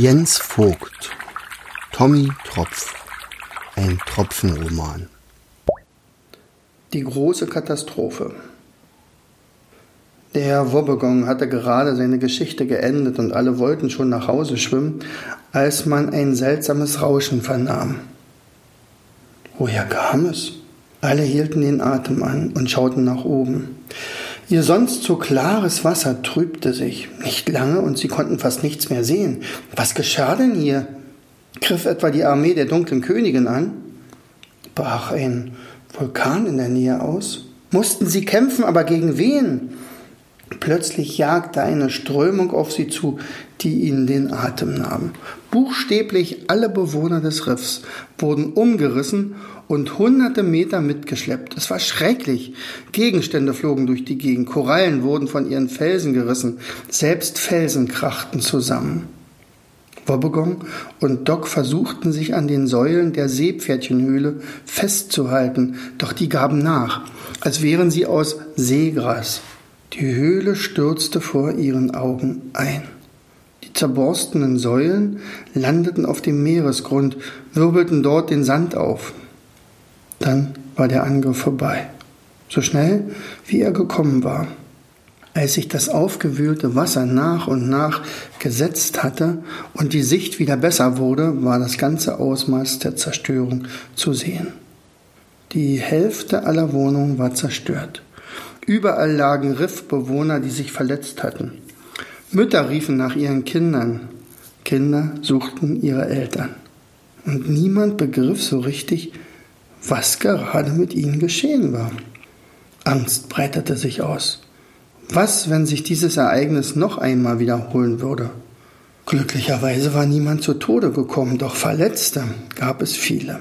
Jens Vogt Tommy Tropf Ein Tropfenroman Die große Katastrophe Der Herr Wobbegong hatte gerade seine Geschichte geendet und alle wollten schon nach Hause schwimmen, als man ein seltsames Rauschen vernahm. Woher kam es? Alle hielten den Atem an und schauten nach oben. Ihr sonst so klares Wasser trübte sich. Nicht lange und sie konnten fast nichts mehr sehen. Was geschah denn hier? Griff etwa die Armee der dunklen Königin an? Brach ein Vulkan in der Nähe aus? Mussten sie kämpfen, aber gegen wen? Plötzlich jagte eine Strömung auf sie zu, die ihnen den Atem nahm. Buchstäblich alle Bewohner des Riffs wurden umgerissen und hunderte Meter mitgeschleppt. Es war schrecklich. Gegenstände flogen durch die Gegend, Korallen wurden von ihren Felsen gerissen, selbst Felsen krachten zusammen. Wobbegong und Doc versuchten sich an den Säulen der Seepferdchenhöhle festzuhalten, doch die gaben nach, als wären sie aus Seegras. Die Höhle stürzte vor ihren Augen ein. Die zerborstenen Säulen landeten auf dem Meeresgrund, wirbelten dort den Sand auf. Dann war der Angriff vorbei, so schnell wie er gekommen war. Als sich das aufgewühlte Wasser nach und nach gesetzt hatte und die Sicht wieder besser wurde, war das ganze Ausmaß der Zerstörung zu sehen. Die Hälfte aller Wohnungen war zerstört. Überall lagen Riffbewohner, die sich verletzt hatten. Mütter riefen nach ihren Kindern. Kinder suchten ihre Eltern. Und niemand begriff so richtig, was gerade mit ihnen geschehen war. Angst breitete sich aus. Was, wenn sich dieses Ereignis noch einmal wiederholen würde? Glücklicherweise war niemand zu Tode gekommen, doch Verletzte gab es viele.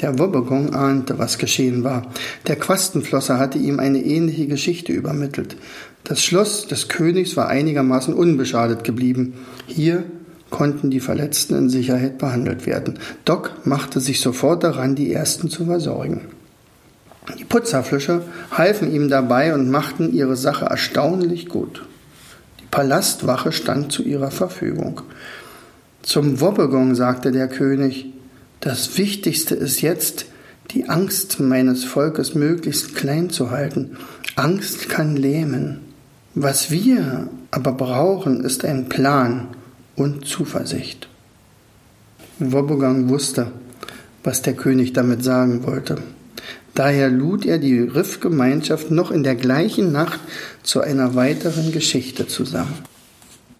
Der Wobbegong ahnte, was geschehen war. Der Quastenflosser hatte ihm eine ähnliche Geschichte übermittelt. Das Schloss des Königs war einigermaßen unbeschadet geblieben. Hier konnten die Verletzten in Sicherheit behandelt werden. Doc machte sich sofort daran, die ersten zu versorgen. Die Putzerfische halfen ihm dabei und machten ihre Sache erstaunlich gut. Die Palastwache stand zu ihrer Verfügung. Zum Wobbegong sagte der König, das Wichtigste ist jetzt, die Angst meines Volkes möglichst klein zu halten. Angst kann lähmen. Was wir aber brauchen, ist ein Plan und Zuversicht. Wobogang wusste, was der König damit sagen wollte. Daher lud er die Riffgemeinschaft noch in der gleichen Nacht zu einer weiteren Geschichte zusammen.